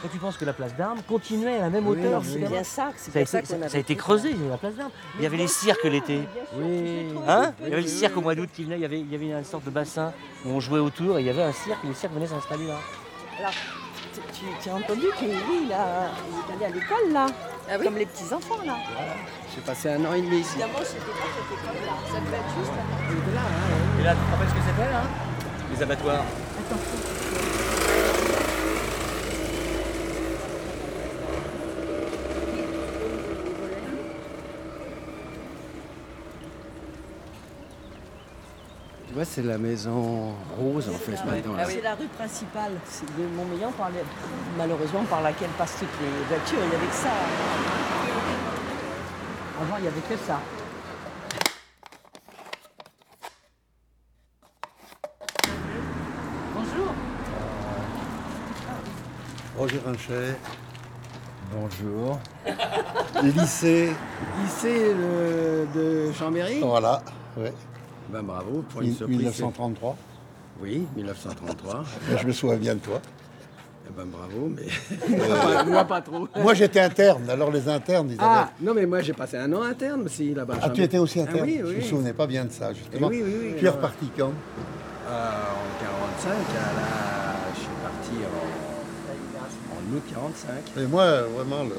Toi, tu penses que la place d'armes continuait à la même Oui, hauteur oui. c'est bien ça, c'est Ça a, ça été, ça avait a été creusé, la place d'armes. Il y avait les cirques l'été. Oui. Hein Il y avait le cirque au mois d'août qui venait, il y avait, il y avait une sorte de bassin où on jouait autour et il y avait un cirque et les cirques venaient s'installer là. Alors, tu, as entendu que lui, il, a, il est allé à l'école là, Ah oui comme les petits enfants là. J'ai passé un an et demi ici. Évidemment, c'était pas cette école là. Ça devait être juste là. Hein, Et là, tu te rappelles ce que c'était là? Les abattoirs. Vois, c'est la maison rose en fait maintenant. là. C'est la rue principale c'est de Montmélian, par les- malheureusement par laquelle passent toutes les voitures. Il n'y avait que ça. Avant, il n'y avait que ça. Bonjour. Roger Rinchet, Bonjour. lycée, Lycée de, de Chambéry? Voilà, ouais, Ben bravo pour une surprise. 1933. Oui, 1933. Je me souviens bien de toi. Eh ben bravo, mais moi pas trop. Moi j'étais interne, alors les internes, ils Ah, avaient... non mais moi j'ai passé un an interne aussi là-bas. Ah, tu étais aussi Ah interne oui, Je oui. me souvenais pas bien de ça, justement. Oui, oui, oui, tu es reparti quand? Euh, en 45, à la... je suis parti en, en août 45. Et moi, vraiment, le...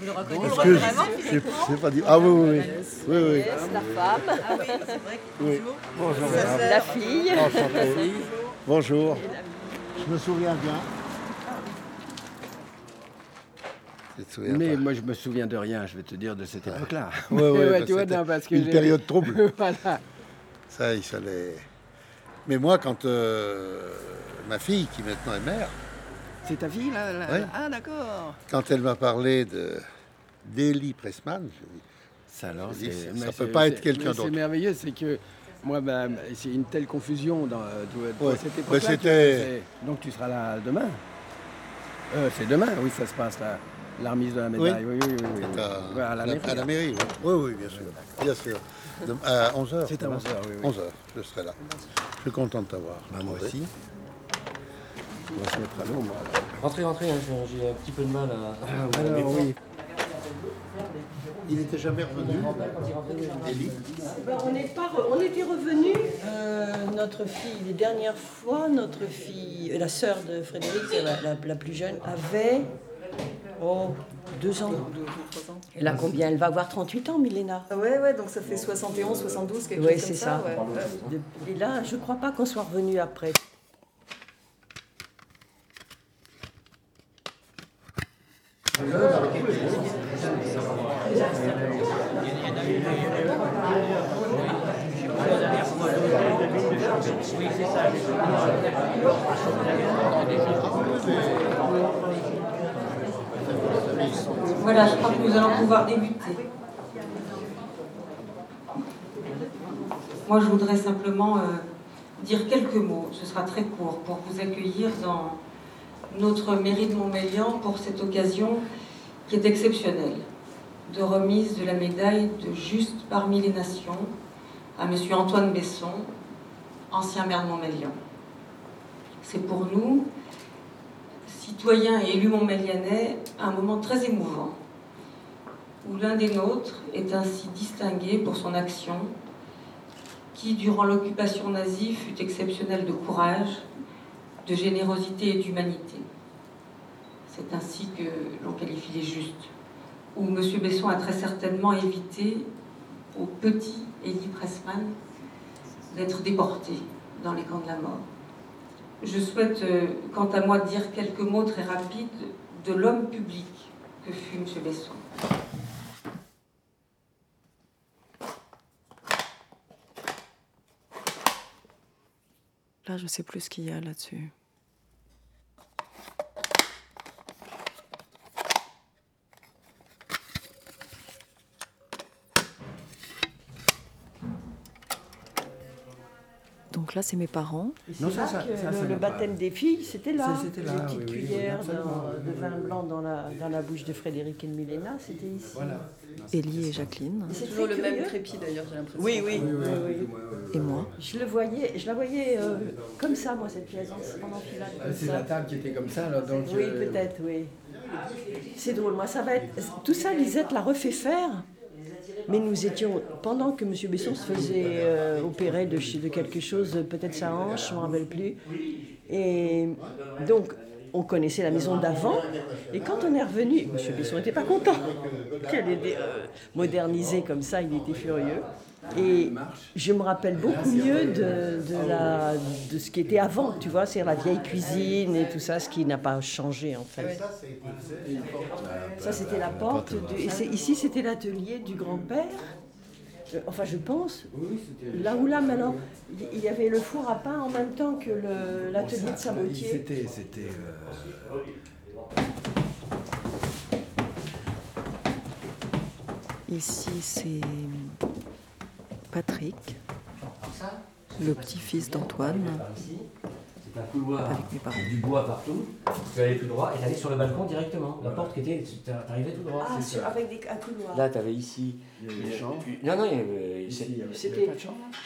Vous le reconnaissez Parce que vraiment sais pas dire... Ah oui, oui, oui. oui, oui. La femme, Ah oui, c'est vrai. Oui. Bonjour, la fille. Bonjour. Je me souviens bien. Mais pas moi je me souviens de rien, je vais te dire, de cette époque-là. Ouais, ouais, Ouais, bah, tu vois, c'était non, parce que une période trouble. voilà. Ça, il fallait... Mais moi, quand euh, ma fille, qui maintenant est mère, C'est ta fille là, là Ouais. Ah d'accord. quand elle m'a parlé de d'Elie Pressman, je dis, Ça alors, Je dis, ça mais peut pas être quelqu'un d'autre. C'est merveilleux, c'est que moi, bah, c'est une telle confusion dans, dans- dans Ouais. cette Bah, époque-là. Donc tu seras là demain. Euh, c'est demain, oui, ça se passe là. La remise de la médaille, oui, oui, oui. oui, c'est à, Ouais, à la mairie. à la mairie, oui. Oui, oui, bien sûr. Bien sûr. De- à 11h. C'est à 11 heures, oui, oui. 11h, je serai là. Je suis content de t'avoir. Bah, moi aussi. On va se mettre à. Rentrez, rentrez, hein, j'ai un petit peu de mal à. Alors, oui. Il n'était jamais revenu. Élie Ben, on, est pas re- on était revenus, euh, notre fille, les dernières fois, notre fille, euh, la sœur de Frédéric, c'est la, la- la plus jeune, avait oh, deux ans. Elle a combien? Elle va avoir 38 ans, Milena. Ah ouais, ouais, donc ça fait 71, 72, quelque Oui, chose c'est comme ça. ça. ouais. Et là, je crois pas qu'on soit revenu après. Voilà, je crois que nous allons pouvoir débuter. Moi, je voudrais simplement euh, dire quelques mots, ce sera très court, pour vous accueillir dans notre mairie de Montmélian pour cette occasion qui est exceptionnelle, de remise de la médaille de Juste parmi les nations à M. Antoine Besson, ancien maire de Montmélian. C'est pour nous, citoyens et élus montmélianais, un moment très émouvant, où l'un des nôtres est ainsi distingué pour son action, qui, durant l'occupation nazie, fut exceptionnelle de courage, de générosité et d'humanité. C'est ainsi que l'on qualifie les justes, où M. Besson a très certainement évité au petit Eddie Pressman d'être déporté dans les camps de la mort. Je souhaite, euh, quant à moi, dire quelques mots très rapides de l'homme public que fut M. Besson. Là, je sais plus ce qu'il y a là-dessus. Donc là, c'est mes parents. Et Non, c'est ça, là ça- que ça, le, ça le n'a pas- baptême des filles, c'était là. C'était là, Les petites oui, oui, oui, cuillères absolument, dans- de vin blanc dans la, dans la bouche de Frédéric et de Milena, c'était ici. Voilà. Élie et Jacqueline. C'est Toujours le même crépi d'ailleurs, j'ai l'impression. Oui, oui. Et moi Je le voyais, je la voyais euh, comme ça, moi, cette pièce, en enfilade. Ah, C'est la table qui était comme ça, alors donc. Oui, euh, peut-être, oui. C'est drôle, moi, ça va être. Tout ça, Lisette l'a refait faire. Mais nous étions, pendant que M. Besson se faisait euh, opérer de, de quelque chose, peut-être sa hanche, je ne me rappelle plus. Et donc, on connaissait la maison d'avant. Et quand on est revenu, M. Besson n'était pas content qu'elle ait été euh, modernisée comme ça, il était furieux. Et je me rappelle beaucoup mieux de, de, la, de ce qui était avant, tu vois, c'est la vieille cuisine et tout ça, ce qui n'a pas changé en fait. Ça, c'était la porte. ici, c'était l'atelier du grand-père. Enfin, je pense. Là où là, maintenant, il- il y avait le four à pain en même temps que l'atelier de Sabotier. C'était. c'était, euh, Ici, c'est Patrick, le petit-fils d'Antoine, Un couloir avec mes parents. avec du bois partout. Tu allais tout droit et tu allais sur le balcon directement. La porte qui était. Tu arrivais tout droit. Ah, sur- avec des un couloir. Là, tu avais ici. Des chambres. Non, non, il y avait- C'était-.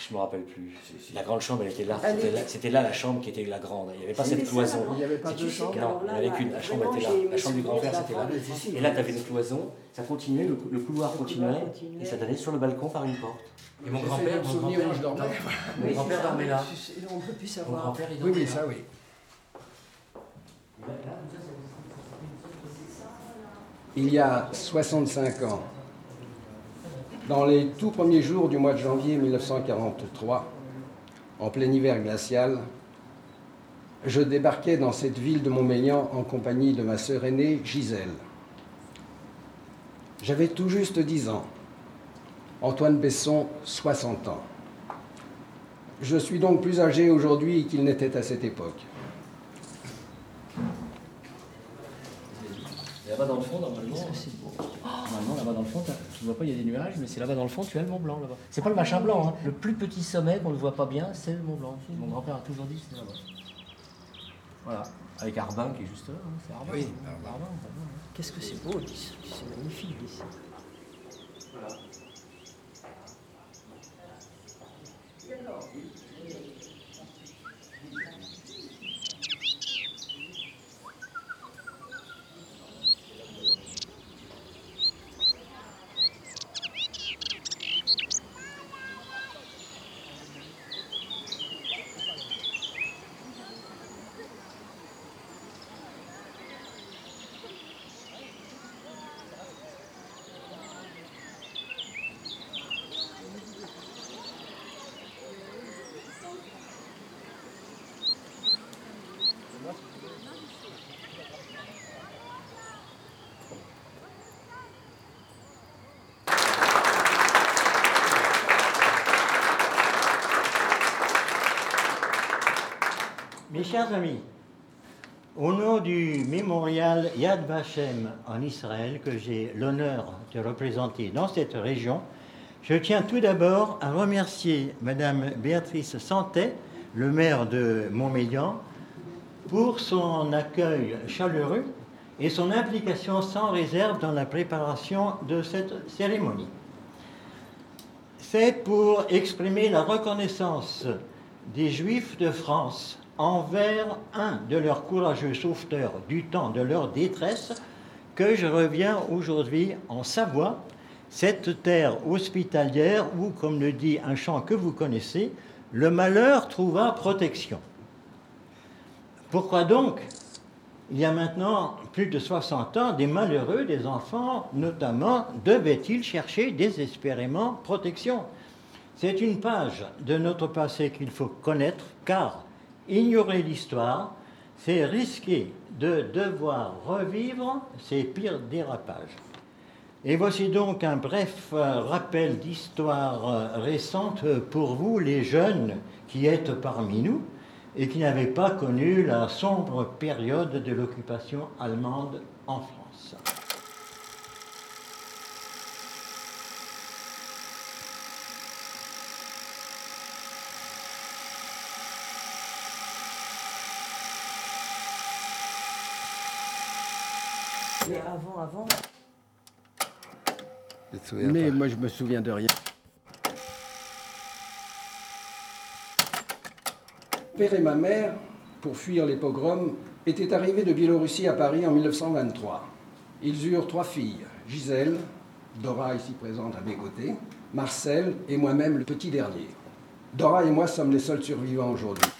Je me rappelle plus. La grande chambre, elle était là. C'était était- là, la chambre qui était la grande. Il n'y avait pas cette cloison. Il n'y avait pas de chambre. Non, il n'y avait qu'une. La chambre était là. La chambre du souvenirs grand-père, c'était là. Et là, tu avais une cloison. Ça continuait, le, le couloir continuait. Et ça donnait sur le balcon par une porte. Et mon grand-père, mon souvenir où je grand-père, dormais. mon grand-père dormait là. On ne peut plus Mon savoir. grand-père, il Oui, dormait ça, oui. Il y a 65 ans, dans les tout premiers jours du mois de janvier 1943, en plein hiver glacial, je débarquais dans cette ville de Montmélian en compagnie de ma sœur aînée Gisèle. J'avais tout juste 10 ans. Antoine Besson, 60 ans. Je suis donc plus âgé aujourd'hui qu'il n'était à cette époque. Et Là-bas dans le fond, normalement. Normalement, là-bas dans le fond, tu vois pas, il y a des nuages, mais c'est là-bas dans le fond, tu as le Mont Blanc là-bas. C'est pas le machin blanc, hein. le plus petit sommet qu'on ne voit pas bien, c'est le Mont Blanc. Mon grand-père a toujours dit que c'était là-bas. Voilà, avec Arbin qui est juste là, hein. c'est Arbin. Oui, hein. Arbin. Arbin, Arbin, hein. Qu'est-ce que c'est beau, c'est magnifique ici. Mes chers amis, au nom du mémorial Yad Vashem en Israël que j'ai l'honneur de représenter dans cette région, je tiens tout d'abord à remercier Madame Béatrice Santet, le maire de Montmélian, pour son accueil chaleureux et son implication sans réserve dans la préparation de cette cérémonie. C'est pour exprimer la reconnaissance des Juifs de France envers un de leurs courageux sauveteurs du temps de leur détresse que je reviens aujourd'hui en Savoie, cette terre hospitalière où, comme le dit un chant que vous connaissez, le malheur trouva protection. Pourquoi donc, il y a maintenant plus de 60 ans, des malheureux, des enfants notamment, devaient-ils chercher désespérément protection? C'est une page de notre passé qu'il faut connaître, car ignorer l'histoire, c'est risquer de devoir revivre ses pires dérapages. Et voici donc un bref euh, rappel d'histoire euh, récente pour vous, les jeunes qui êtes parmi nous et qui n'avaient pas connu la sombre période de l'occupation allemande en France. Mais avant, avant, Tu te souviens Mais pas. moi, je me souviens de rien. Père et ma mère, pour fuir les pogroms, étaient arrivés de Biélorussie à Paris en 1923. Ils eurent trois filles, Gisèle, Dora ici présente à mes côtés, Marcel et moi-même le petit dernier. Dora et moi sommes les seuls survivants aujourd'hui.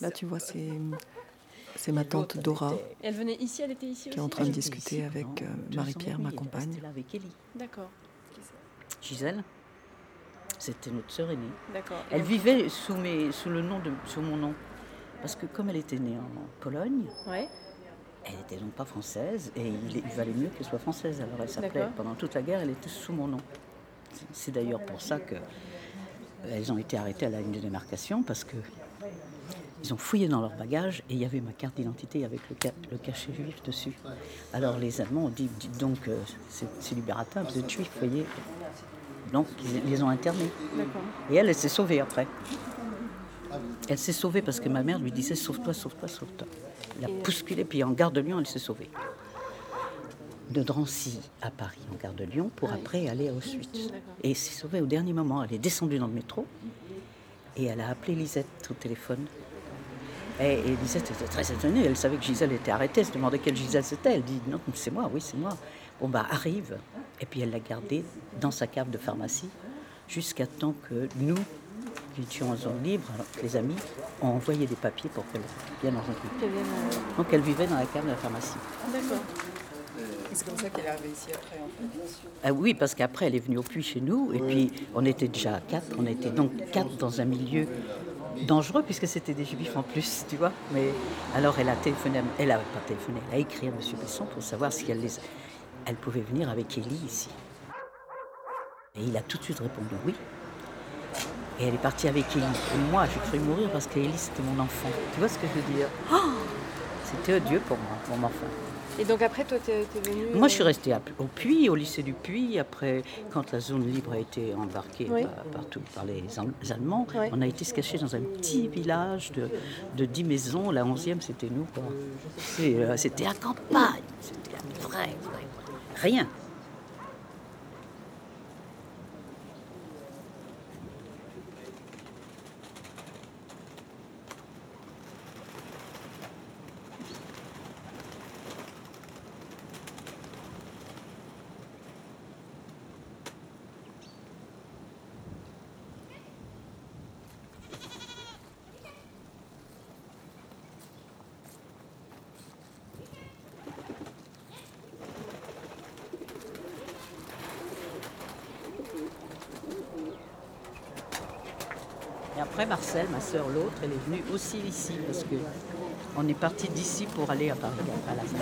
Là, tu vois, c'est c'est ma tante Dora Elle venait ici, elle était ici qui est en train de discuter ici avec euh, Marie-Pierre, ma demi, elle est compagne. avec Ellie. D'accord, Gisèle, c'était notre sœur aînée. d'accord. Elle vivait sous, mes, sous, le nom de, sous mon nom. Parce que comme elle était née en Pologne, Ouais, elle n'était donc pas française et il, il valait mieux qu'elle soit française. Alors elle s'appelait, pendant toute la guerre, elle était sous mon nom. C'est- C'est d'ailleurs pour ça que elles ont été arrêtées à la ligne de démarcation parce que ils ont fouillé dans leur bagage et il y avait ma carte d'identité avec le, ca- le cachet juif dessus. Alors les Allemands ont dit, dites donc, euh, c'est libérateur, vous êtes juif, voyez. Donc ils les ont internés. Et elle, elle s'est sauvée après. Elle s'est sauvée parce que ma mère lui disait sauve-toi, sauve-toi, sauve-toi. Elle a bousculé, puis en gare de Lyon, elle s'est sauvée. De Drancy à Paris, en gare de Lyon, pour après aller à Auschwitz. Et elle s'est sauvée au dernier moment. Elle est descendue dans le métro et elle a appelé Lisette au téléphone. Et, et Lisette était très étonnée. Elle savait que Gisèle était arrêtée. Elle se demandait quelle Gisèle c'était. Elle dit non, c'est moi, oui, c'est moi. Bon, bah, arrive. Et puis elle l'a gardée dans sa cave de pharmacie jusqu'à temps que nous, qui étions en zone libre, alors que les amis, ont envoyé des papiers pour qu'elle vienne en zone libre. Euh, Donc elle vivait dans la cave de la pharmacie. D'accord. C'est comme ça qu'elle est arrivée ici après, en fait. Ah oui, parce qu'après, elle est venue au puits chez nous, et puis on était déjà à quatre. On était donc quatre dans un milieu dangereux, puisque c'était des juifs en plus, tu vois. Mais alors, elle a téléphoné, elle a pas téléphoné, elle a écrit à M. Besson pour savoir si elle, les, pouvait venir avec Élie ici. Et il a tout de suite répondu oui. Et elle est partie avec Élie. Et moi, j'ai cru mourir parce qu'Élie, c'était mon enfant. Tu vois ce que je veux dire? Oh C'était odieux pour moi, mon enfant. Et donc après, toi, t'es venu. Moi, je euh, suis restée à- au Puy, au lycée du Puy. Après, quand la zone libre a été embarquée Oui. par, partout par les Al- les Allemands, Oui. on a été se cacher dans un petit village de, de 10 maisons. La 11e, c'était nous. euh, C'était la campagne. C'était vraie, vraie. Rien. Après, Marcel, ma sœur, l'autre, elle est venue aussi ici parce que on est parti d'ici pour aller à Paris. à la fin.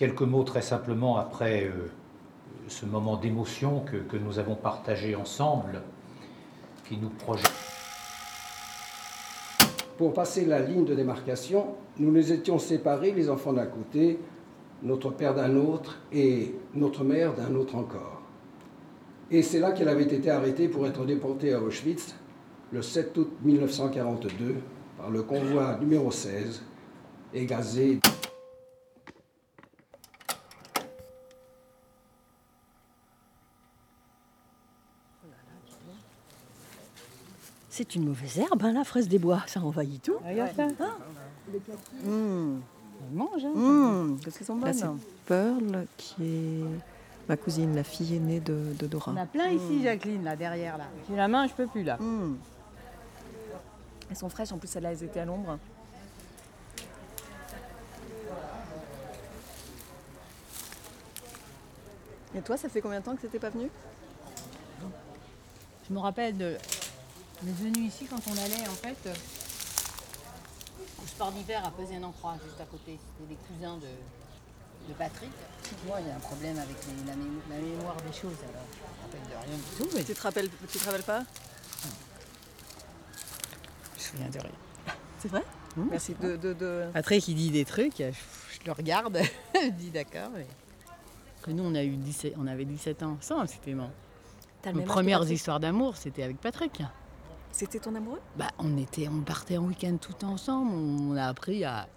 Quelques mots très simplement après euh, ce moment d'émotion que, que nous avons partagé ensemble, qui nous projette. Pour passer la ligne de démarcation, nous nous étions séparés, les enfants d'un côté, notre père d'un autre et notre mère d'un autre encore. Et c'est là qu'elle avait été arrêtée pour être déportée à Auschwitz le 7 août 1942 par le convoi numéro 16 et gazé. C'est une mauvaise herbe, hein, la fraise des bois. Ça envahit tout. Regarde ça. Mmh. Elle mange, hein. Mmh. Qu'est-ce qu'elles sont Là, bonnes. c'est Pearl qui est ma cousine, la fille aînée de, de Dora. On a plein ici, Jacqueline, là, derrière, là. J'ai la main, je peux plus, là. Mmh. Elles sont fraîches, en plus, celles-là, elles étaient à l'ombre. Et toi, ça fait combien de temps que t'étais pas venu Je me rappelle de. On est venu ici quand on allait en fait euh, au sport d'hiver à pesé en croix juste à côté. C'était des cousins de, de Patrick. Moi, il y a un problème avec les- la, mé- la mémoire des choses alors. Je me rappelle de rien du tout. mais Tu te rappelles, tu te rappelles pas? Je me souviens de rien. C'est vrai? Merci de, de, de- Patrick, il dit des trucs, je, je le regarde, je dis d'accord. Que nous, on, a eu 17, on avait 17 ans ensemble, c'était mon. T'as le Nos même âge que premières Patrick? histoires d'amour, c'était avec Patrick. C'était ton amoureux? Bah, on était, on partait en week-end tout ensemble. On a appris à,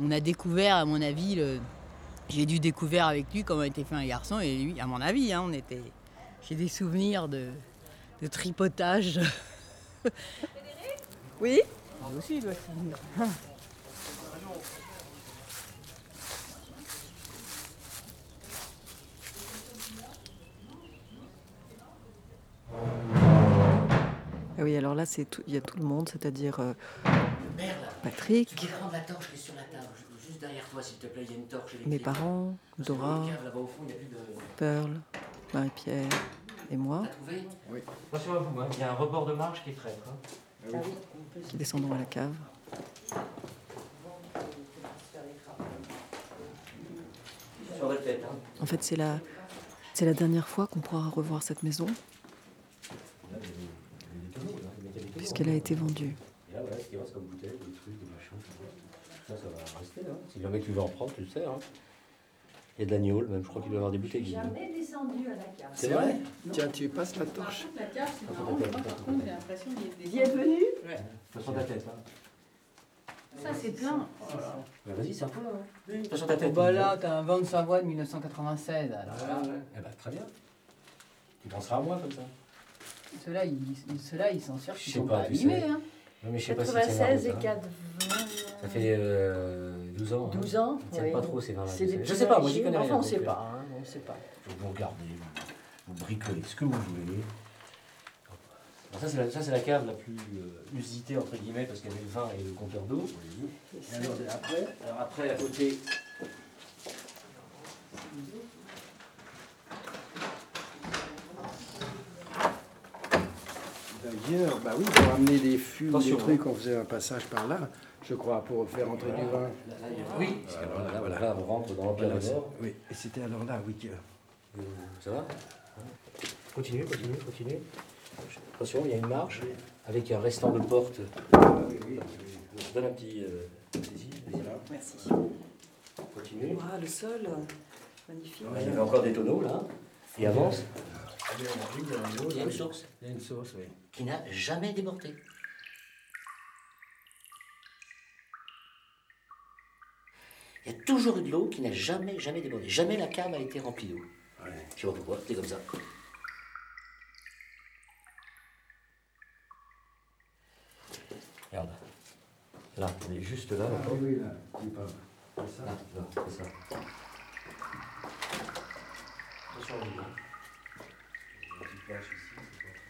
on a découvert, à mon avis, le, j'ai dû découvrir avec lui comment était fait un garçon et lui, à mon avis, hein, on était, j'ai des souvenirs de, de tripotage. oui? Lui aussi, il doit se Ah oui, alors là, c'est tout- il y a tout le monde, c'est-à-dire euh, Merde Patrick, Tu peux prendre la torche qui est sur la table, juste derrière toi s'il te plaît, il y a une torche électrique. mes parents, Dora. Pearl, Marie-Pierre et moi, T'as trouvé Oui. Attention à vous, hein, il y a un rebord de marche qui est traître. hein. qui descendons à la cave. Sur la tête. Hein. En fait, c'est la, c'est la dernière fois qu'on pourra revoir cette maison, Là, il y a des- il y a des tonneaux, là, il y a des tonneaux. Puisqu'elle a été vendue. Et là, voilà ce qui reste comme bouteille, des trucs, des machins. Ça, ça va rester là. Si jamais tu veux en prendre, tu le sais. Hein. Il y a de l'agneau, même, je crois qu'il doit y avoir des bouteilles. dedans. descendu à la cave. C'est vrai? Tiens, tu passes la torche. La cave, c'est marrant, moi, par contre, j'ai l'impression d'y D'y être venu? Attention ta tête. Hein. Ça, c'est plein. Bah, Vas-y, c'est un peu hein. Attention ta tête. bah là, t'as un vent de Savoie de 1996. alors Ah, ouais. Eh ben, très bien. Tu penseras à moi comme ça. Ceux-là, ils, ceux-là, ils sont sûrs Je qu'ils sais sont pas, pas abîmés. Hein. Non, mais je sais pas si 96 et hein. 4, Ça fait euh, 12 ans. hein. 12 ans Ils tiennent oui. pas trop ces vins-là. C'est je sais. pas, moi j'y connais rien. Enfin, on sait euh, pas, hein, on sait pas. Vous regardez, vous, vous bricolez ce que vous voulez. Alors ça, c'est la, ça, c'est la cave la plus euh, usitée, entre guillemets, parce qu'il y avait le vin et le compteur d'eau. Alors, après, alors après, à côté. D'ailleurs, bah oui, pour amener des fûts, des Attention, trucs, on faisait un passage par là, je crois, pour faire entrer du vin. Il oui, parce que Voilà, là, voilà. là, on rentre dans l'Empire Voilà, oui, et c'était alors là, oui, que... Euh, Ça va? Continue, continue, continue. Attention, il y a une marche avec un restant de porte. Je donne un petit. euh. Merci. Continue. Ah, le sol, magnifique. Il y avait encore des tonneaux là. Et avance. Il Il y a une source Il y a une source, oui. Qui n'a jamais débordé. Il y a toujours eu de l'eau qui n'a jamais, jamais débordé. Jamais la cave a été remplie d'eau. Je sais pas pourquoi, c'est comme ça. Regarde. Là, on est juste là. Ah oui, là. C'est ça? Là, là, c'est ça. Attention à vous. Une petite plage ici, c'est pas très- Peut-être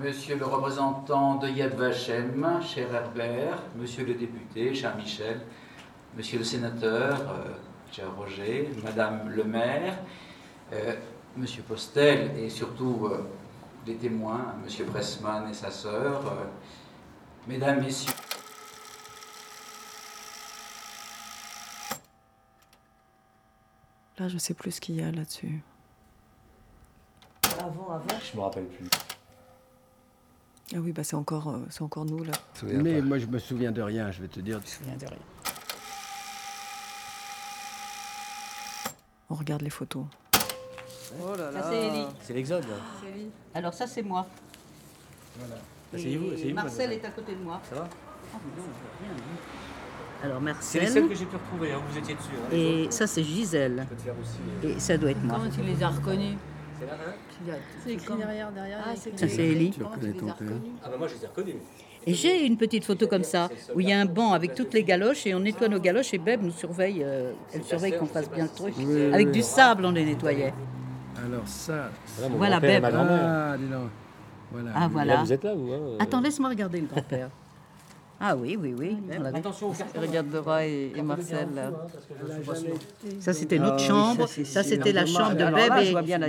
Monsieur le représentant de Yad Vashem, cher Herbert, Monsieur le député, cher Michel, Monsieur le sénateur, euh, cher Roger, Madame le maire, euh, Monsieur Postel et surtout euh, des témoins, Monsieur Pressman et sa sœur, euh, Mesdames, Messieurs. Là, je sais plus ce qu'il y a là-dessus. Avant, avant. Je me rappelle plus. Ah oui, bah c'est encore, euh, c'est encore nous là. Mais moi, je me souviens de rien, je vais te dire. Je me souviens de rien. On regarde les photos. Oh là Ça, c'est Ellie. C'est l'exode. là. Alors ça, c'est moi. Voilà. Et Asseyez-vous, asseyez-vous. Marcel est à côté de moi. Ça va Oh, rien, hein. Alors C'est les Marcel. seuls que j'ai pu retrouver, hein, vous étiez dessus. hein, Et autres, ça, c'est Gisèle. Je peux te faire aussi. euh, Et ça doit être moi. Comment tu les as reconnus? C'est là, hein C'est écrit derrière, derrière. Ah, c'est Ellie. Ah bah moi je les ai reconnus. Et j'ai une petite photo comme ça, où il y a un banc avec toutes les galoches, et on nettoie nos galoches, et Beb nous surveille, euh, elle surveille qu'on fasse bien le truc. Oui, Avec oui. du sable, on les nettoyait. Alors ça. Voilà, Beb. ma grand-mère. Ah, dis donc. Voilà. Ah, voilà. Là, vous êtes là, vous hein, Attends, laisse-moi regarder le grand-père. Ah oui, oui, oui. on l'avait. Attention. Regarde Dora et, et Marcel là. Ça, c'était notre Ah oui, chambre. ça, c'était la chambre de Beb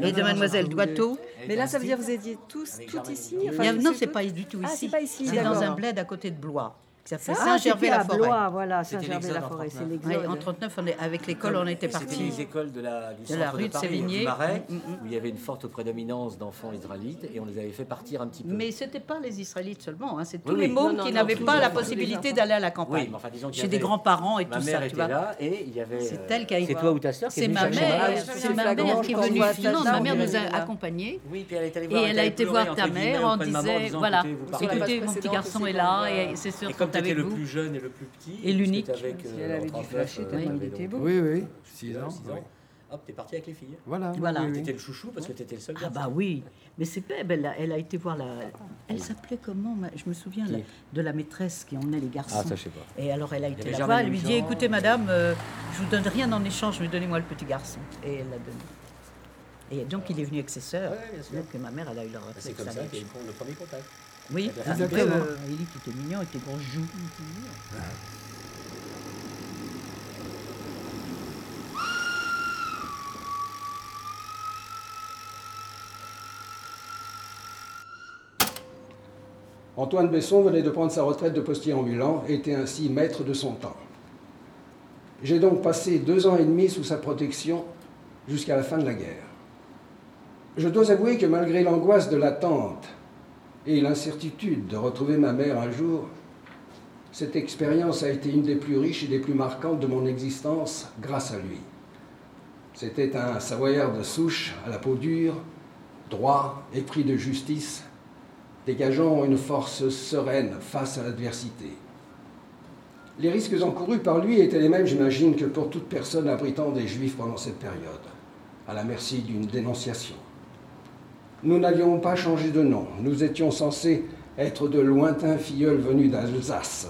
et, et de Mademoiselle. Doiteau. Mais là, ça veut dire que vous étiez tous, tout ici enfin, Non, c'est pas du tout Ah, ici. c'est pas ici, C'est dans un bled à côté de Blois, qui s'appelle Ah, c'était Saint-Gervais-la-Forêt. Blois, voilà, C'était Saint-Gervais-la-Forêt, c'est l'exode l'exode. Oui, en 39, on est, avec l'école, on était C'était partis. les écoles de la, du de centre la rue de Paris, Sévigné. du Marais, Mm, mm. où il y avait une forte prédominance d'enfants israélites et on les avait fait partir un petit peu. Mais ce n'était pas les Israélites seulement, hein, c'est tous Oui, les oui. mômes Non, non, qui non, n'avaient pas la possibilité d'aller à la Oui, campagne. mais enfin, disons qu'il y Chez des grands-parents et tout ça, tu vois. là et il y avait. C'est euh, elle qui a C'est toi ou ta sœur qui est C'est venue ma mère, c'est ma mère qui est venue finalement. Ma mère nous a accompagnés. Oui, puis elle est allée Et voir. elle a été voir ta mère disant, disant, voilà, écoutez, mon petit garçon est là et sœurs Sont tu étais le vous. plus jeune et le plus petit, Et l'unique. Si elle avait 39, flasher euh, tellement t'avais il était donc, beau. Oui, oui. 6 euh, ans. six oui. Hop, t'es parti avec les filles. Voilà. Voilà. oui, oui. T'étais le chouchou parce que t'étais le seul Ah garçon. bah oui, mais c'est Beb, elle a, elle a été voir la... Elle s'appelait comment Je me souviens la- de la maîtresse qui emmenait les garçons. Ah, ça, je sais pas. Et alors elle a été la voir, elle lui dit écoutez madame, euh, je vous donne rien en échange, mais donnez-moi le petit garçon. Et elle l'a donné. Et donc il est venu avec ses sœurs. Ouais. Donc ma mère, elle a eu leur C'est réflexe. comme ça le premier contact. Oui, Ah, ah, Exactement. euh, Élie qui était mignon tes grosses joues. Antoine Besson venait de prendre sa retraite de postier ambulant et était ainsi maître de son temps. J'ai donc passé deux ans et demi sous sa protection jusqu'à la fin de la guerre. Je dois avouer que malgré l'angoisse de l'attente et l'incertitude de retrouver ma mère un jour, cette expérience a été une des plus riches et des plus marquantes de mon existence grâce à lui. C'était un savoyard de souche à la peau dure, droit, épris de justice, dégageant une force sereine face à l'adversité. Les risques encourus par lui étaient les mêmes, j'imagine, que pour toute personne abritant des juifs pendant cette période, à la merci d'une dénonciation. Nous n'avions pas changé de nom. Nous étions censés être de lointains filleuls venus d'Alsace,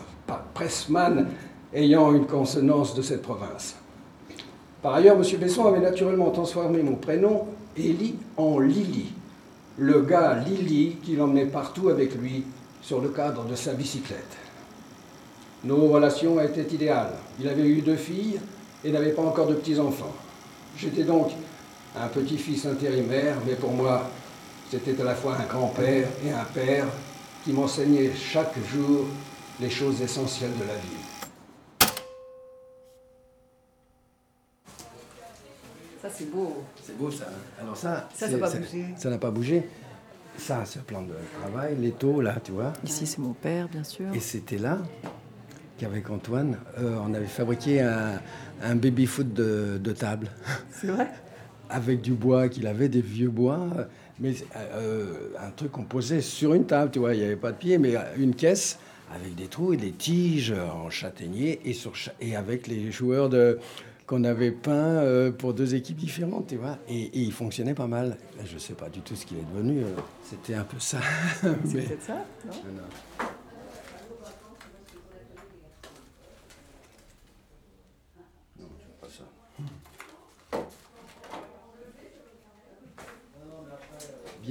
Pressman ayant une consonance de cette province. Par ailleurs, M. Besson avait naturellement transformé mon prénom, Élie, en Lily, le gars Lily qui l'emmenait partout avec lui sur le cadre de sa bicyclette. Nos relations étaient idéales. Il avait eu deux filles et n'avait pas encore de petits-enfants. J'étais donc un petit-fils intérimaire, mais pour moi, c'était à la fois un grand-père et un père qui m'enseignait chaque jour les choses essentielles de la vie. Ça, c'est beau. C'est beau ça. hein. Alors ça, Ça, n'a pas bougé. Ça n'a pas bougé. Ça, c'est le plan de travail, les taux là, tu vois. Ici, c'est mon père, bien sûr. Et c'était là qu'avec Antoine, euh, on avait fabriqué un, un baby-foot de, de table. C'est vrai? Avec du bois qu'il avait, des vieux bois. Mais euh, un truc qu'on posait sur une table, tu vois. Il n'y avait pas de pied, mais une caisse avec des trous et des tiges en châtaignier et, sur, cha- et avec les joueurs de qu'on avait peints euh, pour deux équipes différentes, tu vois. Et, et il fonctionnait pas mal. Je ne sais pas du tout ce qu'il est devenu. euh, C'était un peu ça. C'est peut-être ça, non? Non. Non,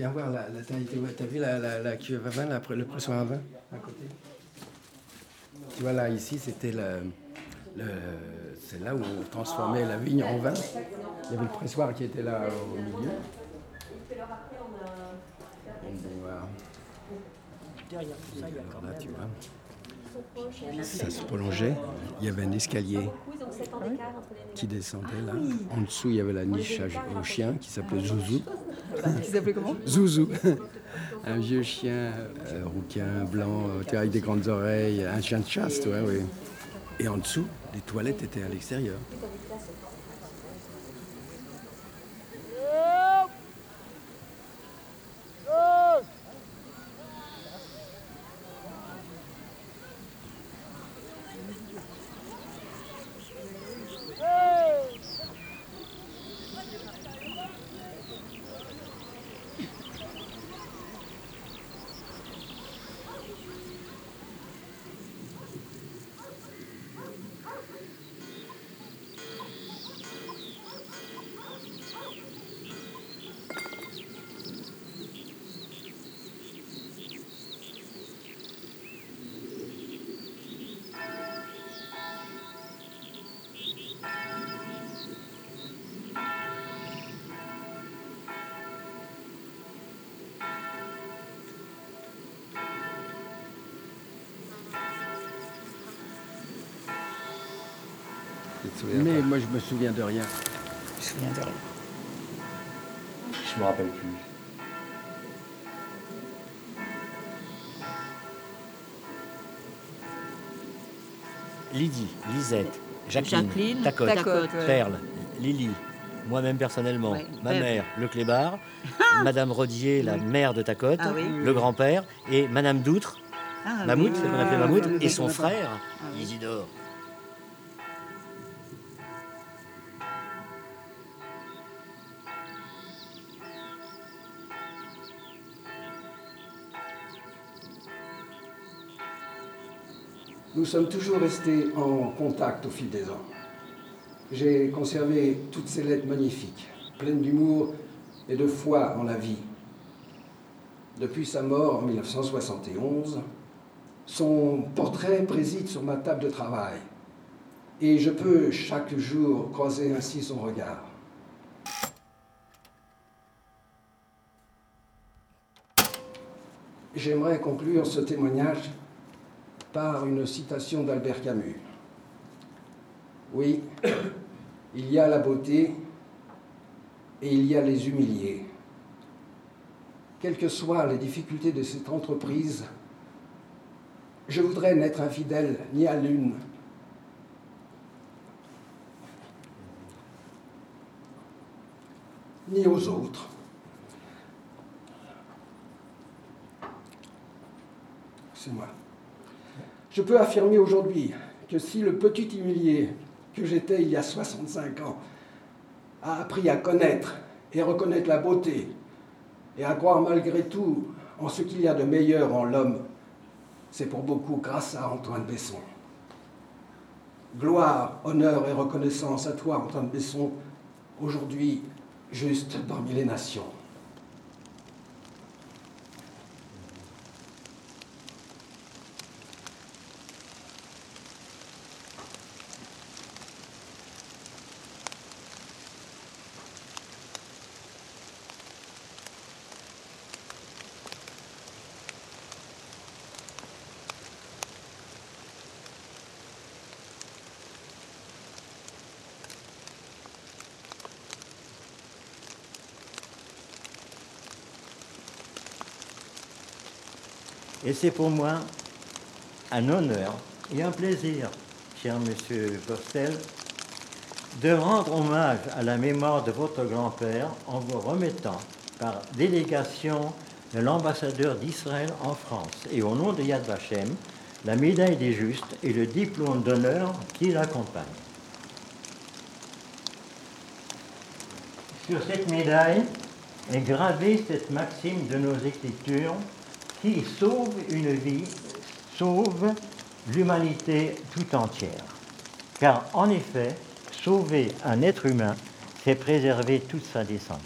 Viens voir la, la taille. Tu as vu la, la, la cuve à vin, la- le pressoir à vin à côté? Tu vois là, ici, c'était le, le- c'est là où on transformait la vigne en vin. Il y avait le pressoir qui était là au milieu. Et bon, voilà. Derrière tout ça, il y a quand même. ça se prolongeait. Il y avait un escalier qui descendait là. En dessous, il y avait la niche à- au chien qui s'appelait Zouzou. Qui s'appelait comment Zouzou. Un vieux chien euh, rouquin, blanc, euh, avec des grandes oreilles, un chien de chasse, tu vois, oui. Et en dessous, les toilettes étaient à l'extérieur. Souviens Mais pas moi, je me souviens de rien. Je me souviens de rien. Je me rappelle plus. Lydie, Lisette, Jacqueline, Jacqueline, Tacotte, Tacotte, ouais. Perle, Lily, moi-même personnellement, Ouais, ma mère, le clébard, Madame Rodier, la mère de Tacotte, Ah oui. le grand-père, et Madame Doutre, Ah Mammouth, oui. c'est ce qu'on appelait Ah, Mammouth, oui, et son frère, Ah oui. Isidore. Nous sommes toujours restés en contact au fil des ans. J'ai conservé toutes ces lettres magnifiques, pleines d'humour et de foi en la vie. Depuis sa mort en 1971, son portrait préside sur ma table de travail et je peux chaque jour croiser ainsi son regard. J'aimerais conclure ce témoignage par une citation d'Albert Camus. Oui, il y a la beauté et il y a les humiliés. Quelles que soient les difficultés de cette entreprise, je voudrais n'être infidèle ni à l'une ni aux autres. C'est moi. Je peux affirmer aujourd'hui que si le petit humilié que j'étais il y a 65 ans a appris à connaître et reconnaître la beauté et à croire malgré tout en ce qu'il y a de meilleur en l'homme, c'est pour beaucoup grâce à Antoine Besson. Gloire, honneur et reconnaissance à toi, Antoine Besson, aujourd'hui juste parmi les nations. Et c'est pour moi un honneur et un plaisir, cher monsieur Postel, de rendre hommage à la mémoire de votre grand-père en vous remettant par délégation de l'ambassadeur d'Israël en France et au nom de Yad Vashem la médaille des justes et le diplôme d'honneur qui l'accompagne. Sur cette médaille est gravée cette maxime de nos écritures qui sauve une vie, sauve l'humanité tout entière. Car en effet, sauver un être humain, c'est préserver toute sa descendance.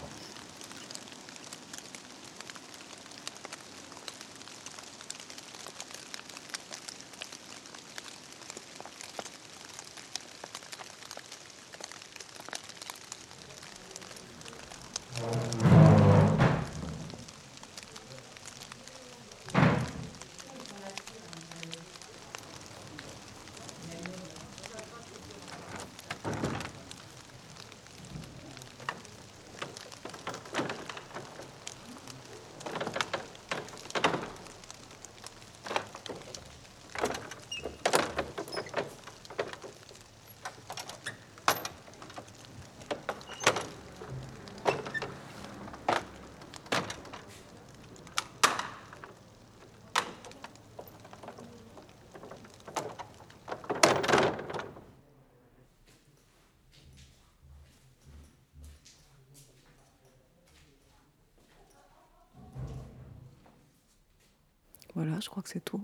Voilà, je crois que c'est tout.